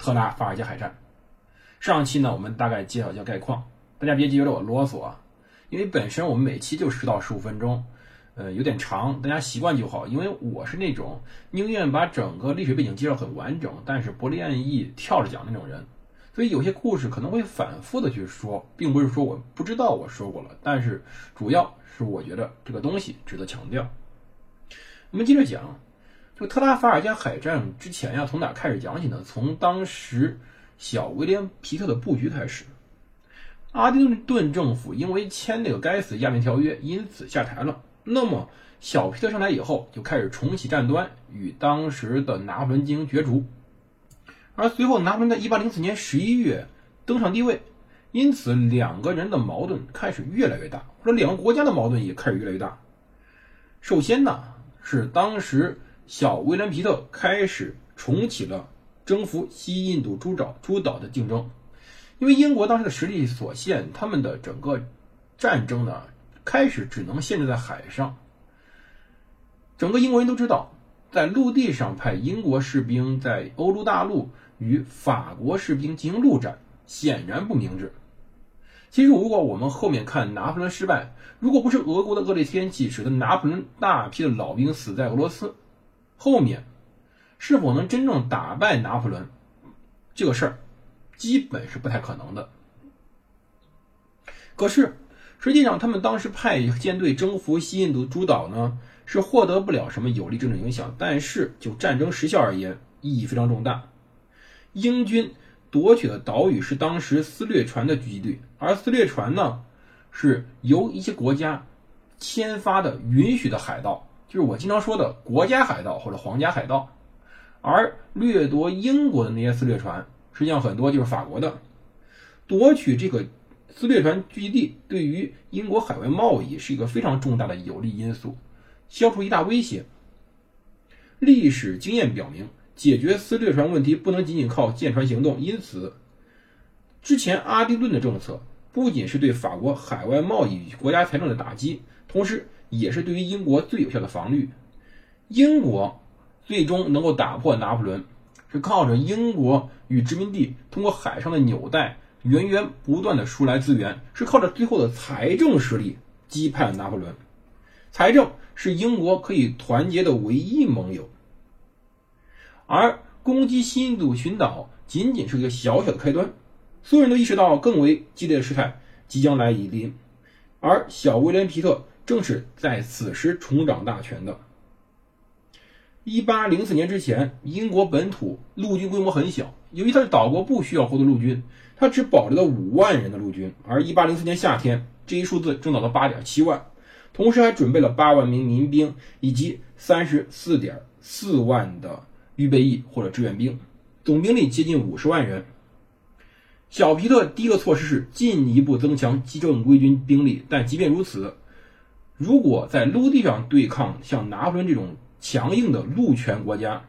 特拉法尔加海战。上期呢，我们大概介绍一下概况，大家别觉得我啰嗦啊，因为本身我们每期就十到十五分钟。呃，有点长，大家习惯就好。因为我是那种宁愿把整个历史背景介绍很完整，但是不愿意跳着讲那种人，所以有些故事可能会反复的去说，并不是说我不知道我说过了，但是主要是我觉得这个东西值得强调。我们接着讲，就特拉法尔加海战之前呀，从哪开始讲起呢？从当时小威廉皮特的布局开始。阿丁顿政府因为签那个该死的亚美条约，因此下台了。那么，小皮特上台以后，就开始重启战端，与当时的拿破仑进行角逐。而随后，拿破仑在1804年11月登上帝位，因此两个人的矛盾开始越来越大，或者两个国家的矛盾也开始越来越大。首先呢，是当时小威廉皮特开始重启了征服西印度诸岛诸岛的竞争，因为英国当时的实力所限，他们的整个战争呢。开始只能限制在海上。整个英国人都知道，在陆地上派英国士兵在欧洲大陆与法国士兵进行陆战，显然不明智。其实，如果我们后面看拿破仑失败，如果不是俄国的恶劣天气使得拿破仑大批的老兵死在俄罗斯，后面是否能真正打败拿破仑，这个事儿基本是不太可能的。可是。实际上，他们当时派舰队征服西印度诸岛呢，是获得不了什么有利政治影响。但是就战争时效而言，意义非常重大。英军夺取的岛屿是当时私掠船的聚集地，而私掠船呢，是由一些国家签发的允许的海盗，就是我经常说的国家海盗或者皇家海盗。而掠夺英国的那些私掠船，实际上很多就是法国的，夺取这个。私掠船聚集地对于英国海外贸易是一个非常重大的有利因素，消除一大威胁。历史经验表明，解决私掠船问题不能仅仅靠舰船行动。因此，之前阿丁顿的政策不仅是对法国海外贸易与国家财政的打击，同时也是对于英国最有效的防御。英国最终能够打破拿破仑，是靠着英国与殖民地通过海上的纽带。源源不断的输来资源，是靠着最后的财政实力击败拿破仑。财政是英国可以团结的唯一盟友，而攻击新印度群岛仅仅是一个小小的开端。所有人都意识到更为激烈的事态即将来临，而小威廉皮特正是在此时重掌大权的。一八零四年之前，英国本土陆军规模很小，由于它是岛国，不需要获得陆军。他只保留了五万人的陆军，而1804年夏天，这一数字增长到8.7万，同时还准备了8万名民兵以及34.4万的预备役或者志愿兵，总兵力接近50万人。小皮特第一个措施是进一步增强基正规军兵力，但即便如此，如果在陆地上对抗像拿破仑这种强硬的陆权国家，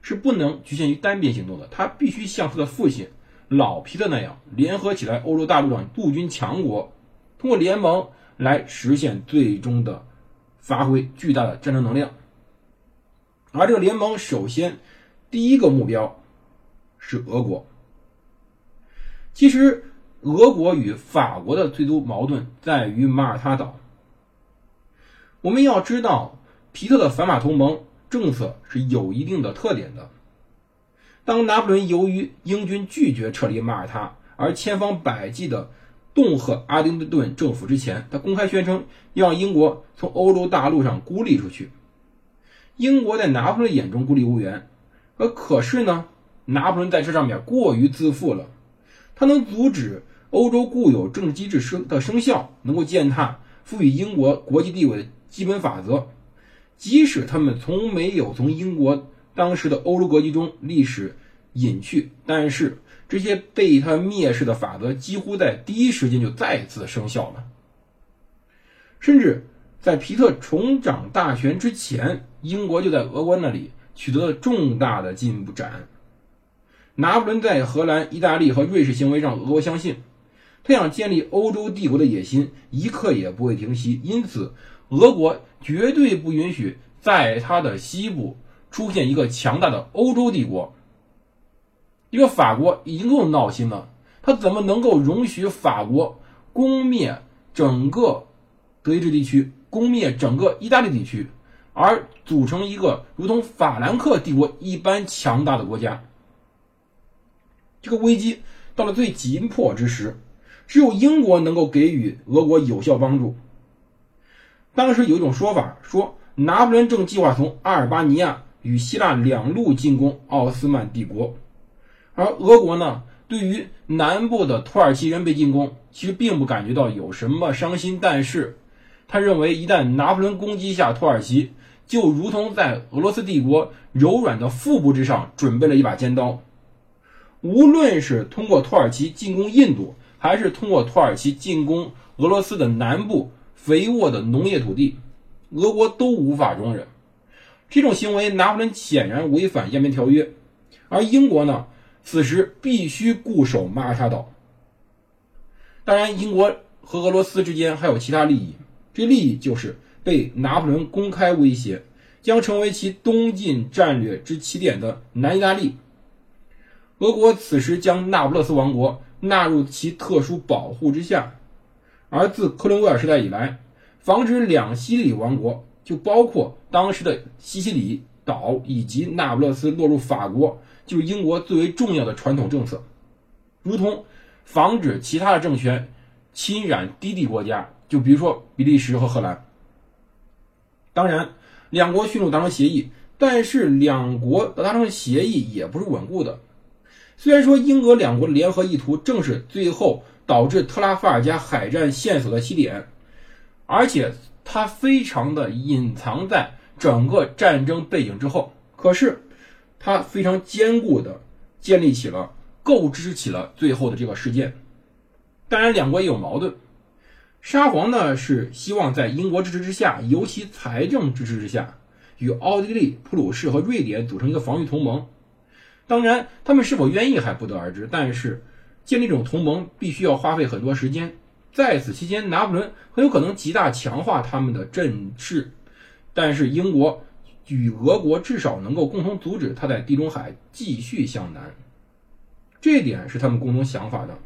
是不能局限于单边行动的，他必须像他的父亲。老皮特那样联合起来，欧洲大陆上陆军强国，通过联盟来实现最终的发挥巨大的战争能量。而这个联盟首先第一个目标是俄国。其实，俄国与法国的最终矛盾在于马耳他岛。我们要知道，皮特的反法同盟政策是有一定的特点的。当拿破仑由于英军拒绝撤离马耳他而千方百计地恫吓阿丁顿政府之前，他公开宣称要让英国从欧洲大陆上孤立出去。英国在拿破仑眼中孤立无援，而可是呢，拿破仑在这上面过于自负了。他能阻止欧洲固有政治机制生的生效，能够践踏赋予英国国际地位的基本法则，即使他们从没有从英国。当时的欧洲格局中，历史隐去，但是这些被他蔑视的法则几乎在第一时间就再次生效了。甚至在皮特重掌大权之前，英国就在俄国那里取得了重大的进展。拿破仑在荷兰、意大利和瑞士行为让俄国相信，他想建立欧洲帝国的野心一刻也不会停息。因此，俄国绝对不允许在他的西部出现一个强大的欧洲帝国。一个法国已经够闹心了，他怎么能够容许法国攻灭整个？德意志地区攻灭整个意大利地区，而组成一个如同法兰克帝国一般强大的国家。这个危机到了最紧迫之时，只有英国能够给予俄国有效帮助。当时有一种说法说，拿破仑正计划从阿尔巴尼亚与希腊两路进攻奥斯曼帝国，而俄国呢，对于南部的土耳其人被进攻，其实并不感觉到有什么伤心，但是。他认为，一旦拿破仑攻击下土耳其，就如同在俄罗斯帝国柔软的腹部之上准备了一把尖刀。无论是通过土耳其进攻印度，还是通过土耳其进攻俄罗斯的南部肥沃的农业土地，俄国都无法容忍。这种行为，拿破仑显然违反延边条约，而英国呢，此时必须固守马耳他岛。当然，英国和俄罗斯之间还有其他利益。这利益就是被拿破仑公开威胁，将成为其东进战略之起点的南意大利。俄国此时将那不勒斯王国纳入其特殊保护之下，而自克伦威尔时代以来，防止两西里王国，就包括当时的西西里岛以及那不勒斯落入法国，就是英国最为重要的传统政策，如同防止其他的政权侵染低地国家。就比如说比利时和荷兰，当然两国迅速达成协议，但是两国的达成协议也不是稳固的。虽然说英俄两国的联合意图正是最后导致特拉法尔加海战线索的起点，而且它非常的隐藏在整个战争背景之后，可是它非常坚固的建立起了、构织起了最后的这个事件。当然，两国也有矛盾。沙皇呢是希望在英国支持之下，尤其财政支持之下，与奥地利、普鲁士和瑞典组成一个防御同盟。当然，他们是否愿意还不得而知。但是，建立这种同盟必须要花费很多时间，在此期间，拿破仑很有可能极大强化他们的阵势。但是，英国与俄国至少能够共同阻止他在地中海继续向南，这一点是他们共同想法的。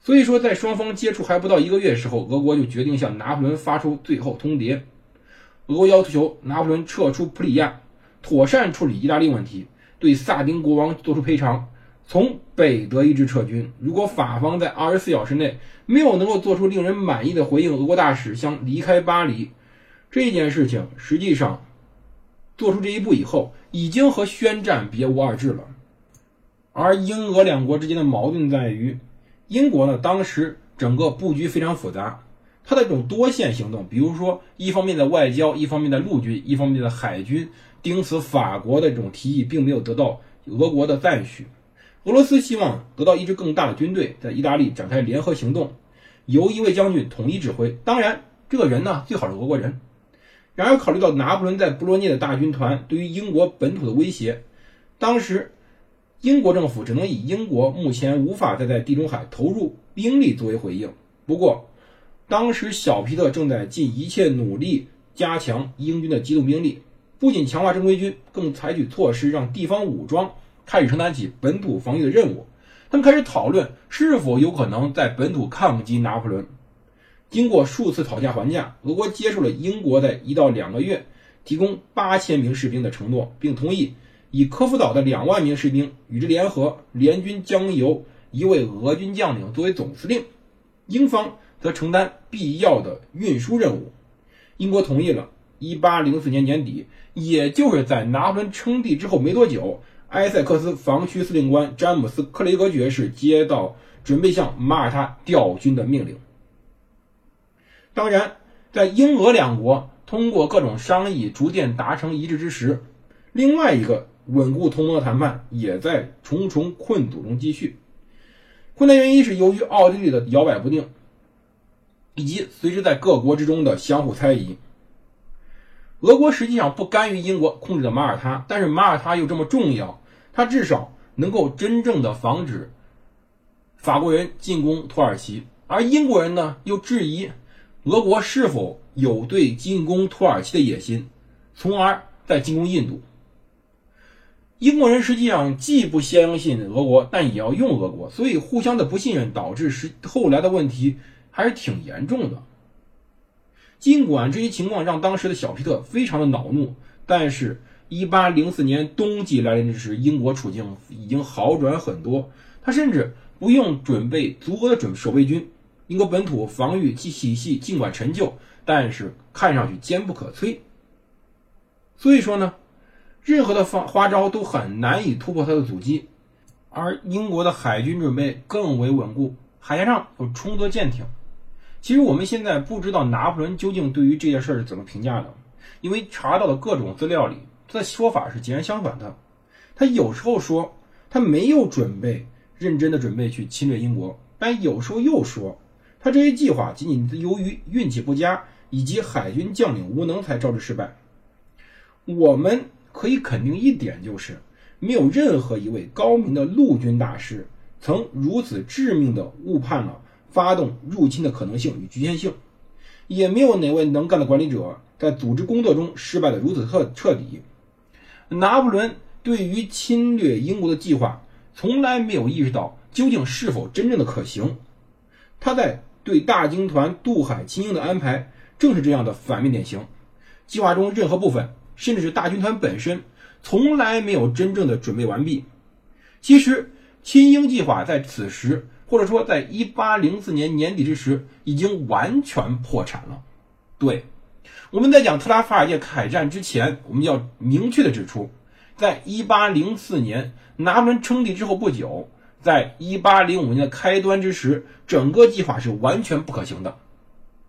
所以说，在双方接触还不到一个月时候，俄国就决定向拿破仑发出最后通牒。俄国要求拿破仑撤出普里亚，妥善处理意大利问题，对萨丁国王做出赔偿，从北德意志撤军。如果法方在二十四小时内没有能够做出令人满意的回应，俄国大使将离开巴黎。这件事情实际上做出这一步以后，已经和宣战别无二致了。而英俄两国之间的矛盾在于。英国呢，当时整个布局非常复杂，它的这种多线行动，比如说一方面的外交，一方面的陆军，一方面的海军，盯死法国的这种提议，并没有得到俄国的赞许。俄罗斯希望得到一支更大的军队，在意大利展开联合行动，由一位将军统一指挥。当然，这个人呢，最好是俄国人。然而，考虑到拿破仑在布罗涅的大军团对于英国本土的威胁，当时。英国政府只能以英国目前无法再在地中海投入兵力作为回应。不过，当时小皮特正在尽一切努力加强英军的机动兵力，不仅强化正规军，更采取措施让地方武装开始承担起本土防御的任务。他们开始讨论是否有可能在本土抗击拿破仑。经过数次讨价还价，俄国接受了英国在一到两个月提供八千名士兵的承诺，并同意。以科夫岛的两万名士兵与之联合，联军将由一位俄军将领作为总司令，英方则承担必要的运输任务。英国同意了。一八零四年年底，也就是在拿破仑称帝之后没多久，埃塞克斯防区司令官詹姆斯·克雷格爵士接到准备向马耳他调军的命令。当然，在英俄两国通过各种商议逐渐达成一致之时，另外一个。稳固同盟的谈判也在重重困阻中继续。困难原因是由于奥地利的摇摆不定，以及随之在各国之中的相互猜疑。俄国实际上不甘于英国控制的马耳他，但是马耳他又这么重要，它至少能够真正的防止法国人进攻土耳其，而英国人呢又质疑俄国是否有对进攻土耳其的野心，从而在进攻印度。英国人实际上既不相信俄国，但也要用俄国，所以互相的不信任导致是后来的问题还是挺严重的。尽管这些情况让当时的小皮特非常的恼怒，但是1804年冬季来临之时，英国处境已经好转很多。他甚至不用准备足额的准守备军，英国本土防御体系尽管陈旧，但是看上去坚不可摧。所以说呢。任何的方花招都很难以突破他的阻击，而英国的海军准备更为稳固，海峡上有充足舰艇。其实我们现在不知道拿破仑究竟对于这件事是怎么评价的，因为查到的各种资料里，他的说法是截然相反的。他有时候说他没有准备认真的准备去侵略英国，但有时候又说他这些计划仅仅由于运气不佳以及海军将领无能才招致失败。我们。可以肯定一点，就是没有任何一位高明的陆军大师曾如此致命的误判了发动入侵的可能性与局限性，也没有哪位能干的管理者在组织工作中失败的如此彻彻底。拿破仑对于侵略英国的计划从来没有意识到究竟是否真正的可行，他在对大军团渡海侵英的安排正是这样的反面典型，计划中任何部分。甚至是大军团本身从来没有真正的准备完毕。其实，亲英计划在此时，或者说在1804年年底之时，已经完全破产了。对，我们在讲特拉法尔界海战之前，我们要明确的指出，在1804年拿破仑称帝之后不久，在1805年的开端之时，整个计划是完全不可行的。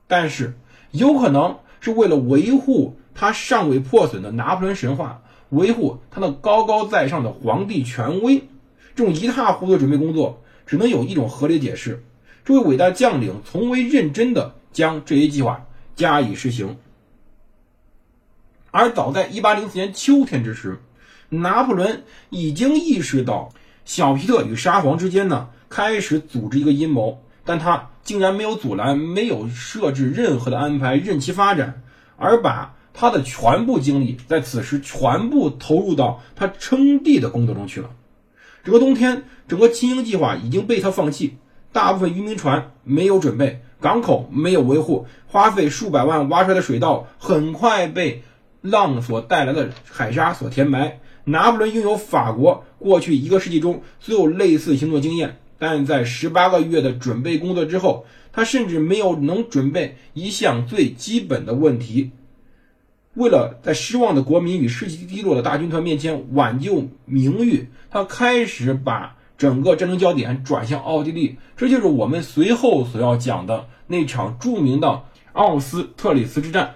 但是，有可能是为了维护。他尚未破损的拿破仑神话，维护他那高高在上的皇帝权威，这种一塌糊涂的准备工作，只能有一种合理解释：这位伟大将领从未认真的将这一计划加以实行。而早在1804年秋天之时，拿破仑已经意识到小皮特与沙皇之间呢开始组织一个阴谋，但他竟然没有阻拦，没有设置任何的安排，任其发展，而把。他的全部精力在此时全部投入到他称帝的工作中去了。整个冬天，整个亲英计划已经被他放弃，大部分渔民船没有准备，港口没有维护，花费数百万挖出来的水道很快被浪所带来的海沙所填埋。拿破仑拥有法国过去一个世纪中所有类似行动经验，但在十八个月的准备工作之后，他甚至没有能准备一项最基本的问题。为了在失望的国民与士气低落的大军团面前挽救名誉，他开始把整个战争焦点转向奥地利。这就是我们随后所要讲的那场著名的奥斯特里茨之战。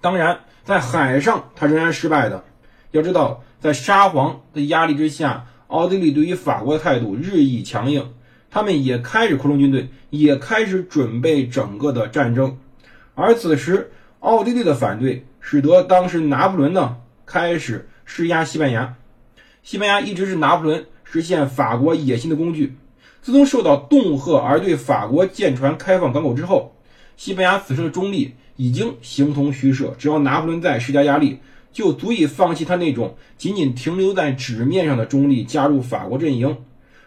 当然，在海上他仍然失败的。要知道，在沙皇的压力之下，奥地利对于法国的态度日益强硬，他们也开始扩充军队，也开始准备整个的战争。而此时，奥地利的反对。使得当时拿破仑呢开始施压西班牙，西班牙一直是拿破仑实现法国野心的工具。自从受到恫吓而对法国舰船开放港口之后，西班牙此时的中立已经形同虚设。只要拿破仑再施加压力，就足以放弃他那种仅仅停留在纸面上的中立，加入法国阵营。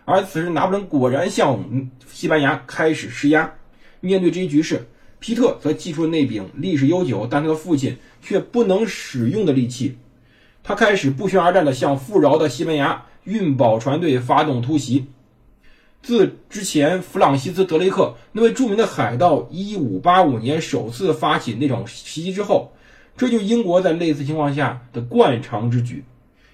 而此时，拿破仑果然向西班牙开始施压。面对这一局势，皮特则祭出了那柄历史悠久，但他的父亲。却不能使用的利器，他开始不宣而战的向富饶的西班牙运宝船队发动突袭。自之前弗朗西斯·德雷克那位著名的海盗1585年首次发起那种袭击之后，这就英国在类似情况下的惯常之举。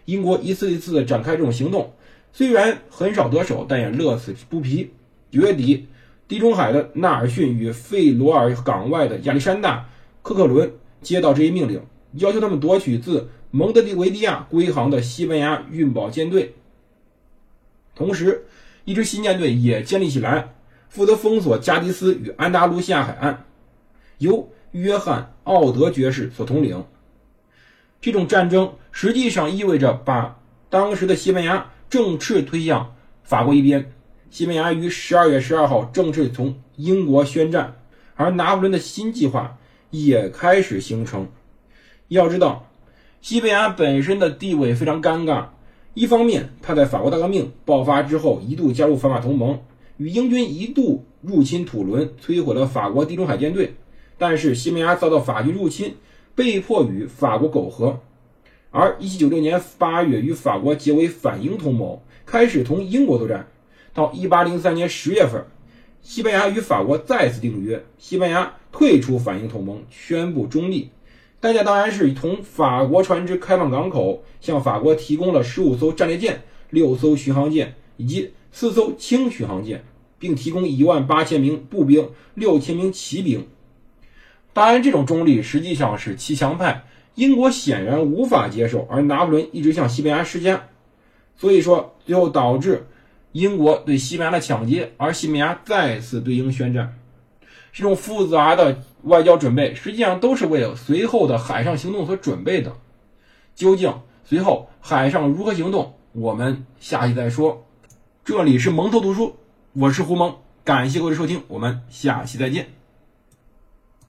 英国一次一次的展开这种行动，虽然很少得手，但也乐此不疲。九月底，地中海的纳尔逊与费罗尔港外的亚历山大·科克伦。接到这一命令，要求他们夺取自蒙德维利亚归航的西班牙运宝舰队。同时，一支新舰队也建立起来，负责封锁加的斯与安达卢西亚海岸，由约翰·奥德爵士所统领。这种战争实际上意味着把当时的西班牙正式推向法国一边。西班牙于十二月十二号正式从英国宣战，而拿破仑的新计划也开始形成。要知道，西班牙本身的地位非常尴尬。一方面，他在法国大革命爆发之后一度加入反法同盟，与英军一度入侵土伦，摧毁了法国地中海舰队。但是，西班牙遭到法军入侵，被迫与法国苟合。而1796年8月，与法国结为反英同盟，开始同英国作战。到一八零三年十月份，西班牙与法国再次订约，西班牙退出反英同盟，宣布中立。代价当然是同法国船只开放港口，向法国提供了十五艘战列舰、六艘巡航舰以及四艘轻巡航舰，并提供一万八千名步兵、六千名骑兵。当然，这种中立实际上是骑墙派，英国显然无法接受，而拿破仑一直向西班牙施加，所以说最后导致。英国对西班牙的抢劫，而西班牙再次对英宣战，这种复杂的外交准备，实际上都是为了随后的海上行动所准备的。究竟随后海上如何行动，我们下期再说。这里是蒙头读书，我是胡蒙，感谢各位收听，我们下期再见。